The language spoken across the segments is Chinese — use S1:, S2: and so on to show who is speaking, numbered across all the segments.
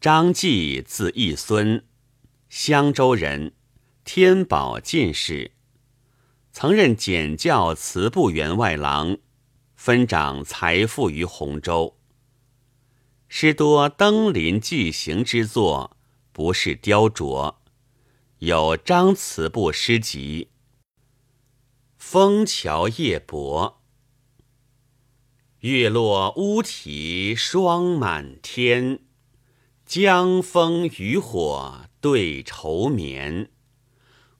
S1: 张继，字义孙，襄州人，天宝进士，曾任检校祠部员外郎，分掌财富于洪州。诗多登临寄行之作，不是雕琢，有张词部诗集。枫桥夜泊。月落乌啼霜满天，江枫渔火对愁眠。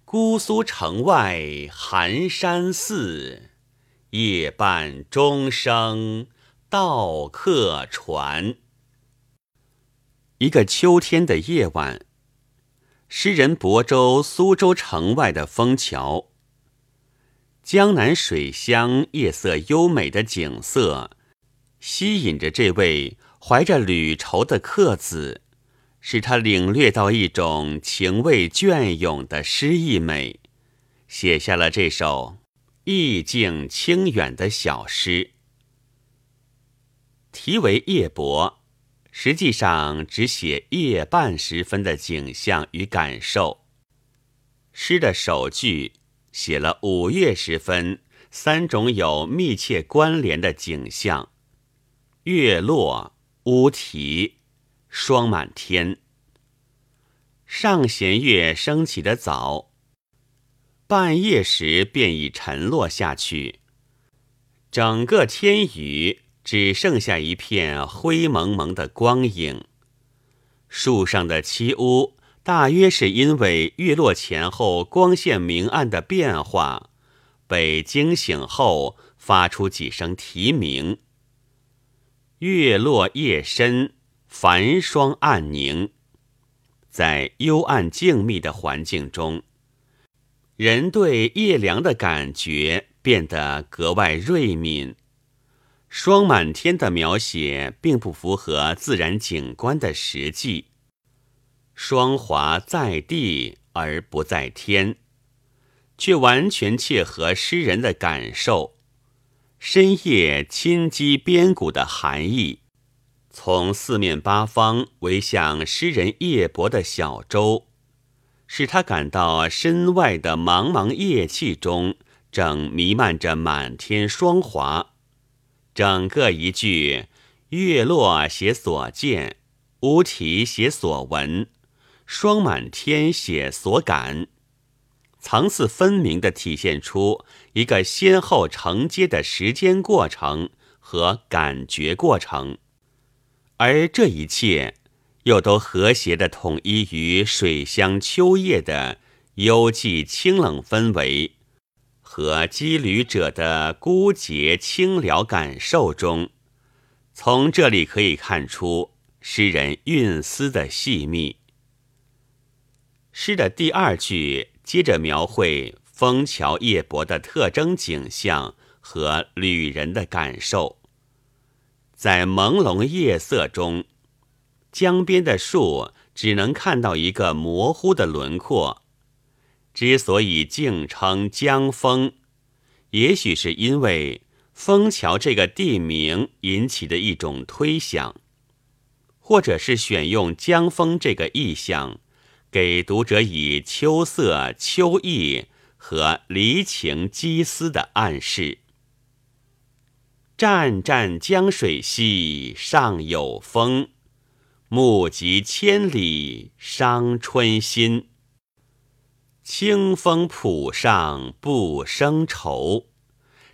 S1: 姑苏城外寒山寺，夜半钟声到客船。一个秋天的夜晚，诗人亳州苏州城外的枫桥。江南水乡夜色优美的景色，吸引着这位怀着旅愁的客子，使他领略到一种情味隽永的诗意美，写下了这首意境清远的小诗。题为《夜泊》，实际上只写夜半时分的景象与感受。诗的首句。写了五月时分三种有密切关联的景象：月落、乌啼、霜满天。上弦月升起的早，半夜时便已沉落下去，整个天宇只剩下一片灰蒙蒙的光影。树上的漆屋。大约是因为月落前后光线明暗的变化，被惊醒后发出几声啼鸣。月落夜深，繁霜暗凝，在幽暗静谧的环境中，人对夜凉的感觉变得格外锐敏。霜满天的描写并不符合自然景观的实际。霜华在地而不在天，却完全切合诗人的感受。深夜侵击边谷的寒意，从四面八方围向诗人夜泊的小舟，使他感到身外的茫茫夜气中正弥漫着满天霜华。整个一句，月落写所见，乌啼写所闻。霜满天写所感，层次分明地体现出一个先后承接的时间过程和感觉过程，而这一切又都和谐地统一于水乡秋夜的幽寂清冷氛围和羁旅者的孤洁清寥感受中。从这里可以看出诗人韵思的细密。诗的第二句接着描绘枫桥夜泊的特征景象和旅人的感受。在朦胧夜色中，江边的树只能看到一个模糊的轮廓。之所以竟称江枫，也许是因为枫桥这个地名引起的一种推想，或者是选用江枫这个意象。给读者以秋色、秋意和离情羁思的暗示。湛湛江水兮上有风，目及千里伤春心。清风浦上不生愁。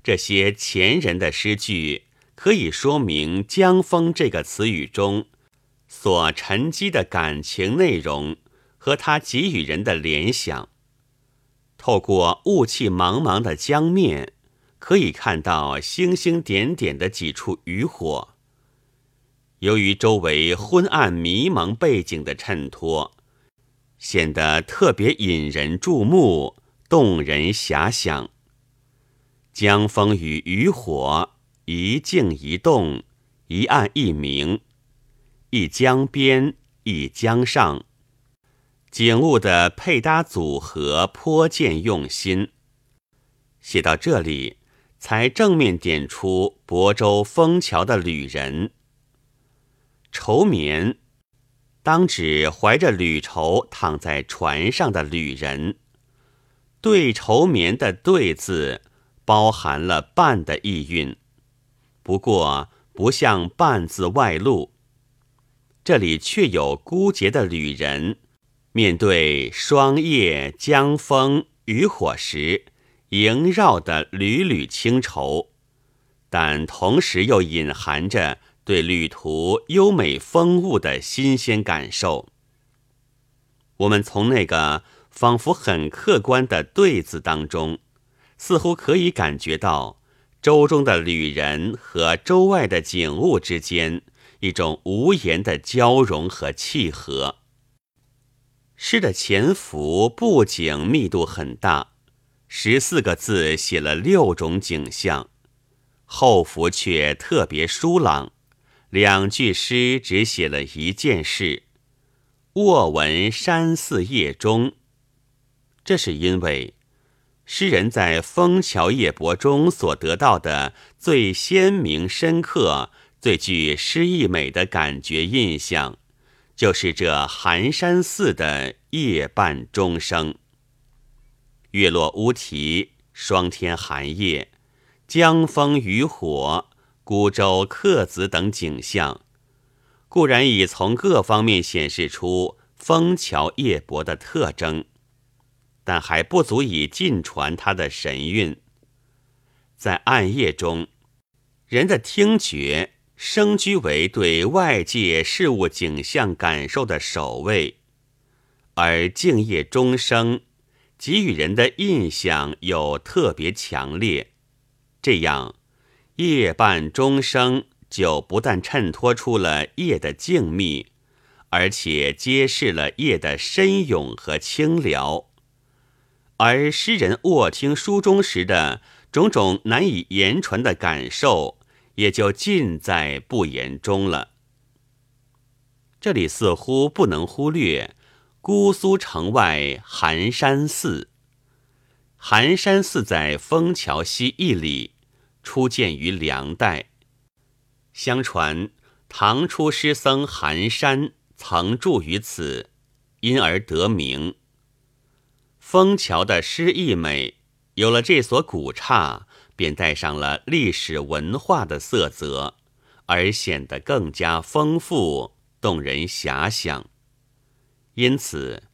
S1: 这些前人的诗句可以说明“江风”这个词语中所沉积的感情内容。和他给予人的联想，透过雾气茫茫的江面，可以看到星星点点的几处渔火。由于周围昏暗迷蒙背景的衬托，显得特别引人注目、动人遐想。江风与渔火，一静一动，一暗一明，一江边，一江上。景物的配搭组合颇见用心。写到这里，才正面点出亳州枫桥的旅人。愁眠，当指怀着旅愁躺在船上的旅人。对愁眠的“对”字，包含了半的意蕴，不过不像半字外露。这里却有孤绝的旅人，面对霜叶、江风、渔火时，萦绕的缕缕清愁，但同时又隐含着对旅途优美风物的新鲜感受。我们从那个。仿佛很客观的“对”字当中，似乎可以感觉到舟中的旅人和舟外的景物之间一种无言的交融和契合。诗的前幅布景密度很大，十四个字写了六种景象；后幅却特别疏朗，两句诗只写了一件事：“卧闻山寺夜中。”这是因为，诗人在《枫桥夜泊》中所得到的最鲜明、深刻、最具诗意美的感觉印象，就是这寒山寺的夜半钟声。月落乌啼，霜天寒夜，江风渔火，孤舟客子等景象，固然已从各方面显示出枫桥夜泊的特征。但还不足以尽传他的神韵。在暗夜中，人的听觉升居为对外界事物景象感受的首位，而静夜钟声给予人的印象又特别强烈。这样，夜半钟声就不但衬托出了夜的静谧，而且揭示了夜的深永和清寥。而诗人卧听书中时的种种难以言传的感受，也就尽在不言中了。这里似乎不能忽略姑苏城外寒山寺。寒山寺在枫桥西一里，初建于梁代。相传唐初诗僧寒山曾住于此，因而得名。枫桥的诗意美，有了这所古刹，便带上了历史文化的色泽，而显得更加丰富、动人遐想。因此，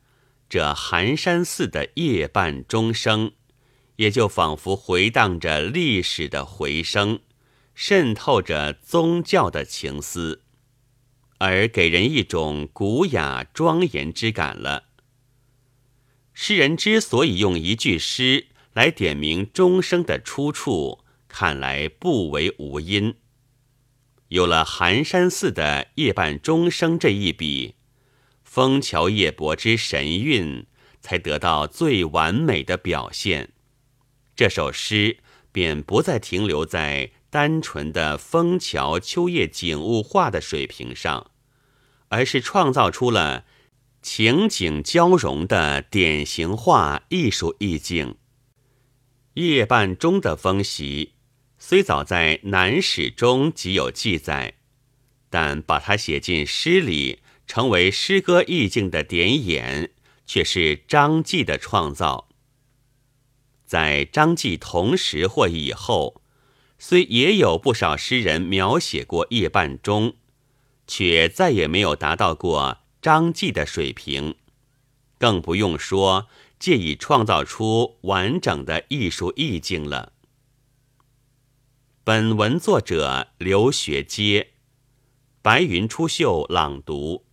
S1: 这寒山寺的夜半钟声，也就仿佛回荡着历史的回声，渗透着宗教的情思，而给人一种古雅庄严之感了。诗人之所以用一句诗来点明钟声的出处，看来不为无因。有了寒山寺的夜半钟声这一笔，枫桥夜泊之神韵才得到最完美的表现。这首诗便不再停留在单纯的枫桥秋夜景物画的水平上，而是创造出了。情景交融的典型化艺术意境。夜半钟的风习虽早在南史中即有记载，但把它写进诗里，成为诗歌意境的点眼，却是张继的创造。在张继同时或以后，虽也有不少诗人描写过夜半钟，却再也没有达到过。张继的水平，更不用说借以创造出完整的艺术意境了。本文作者刘学阶，白云出岫朗读。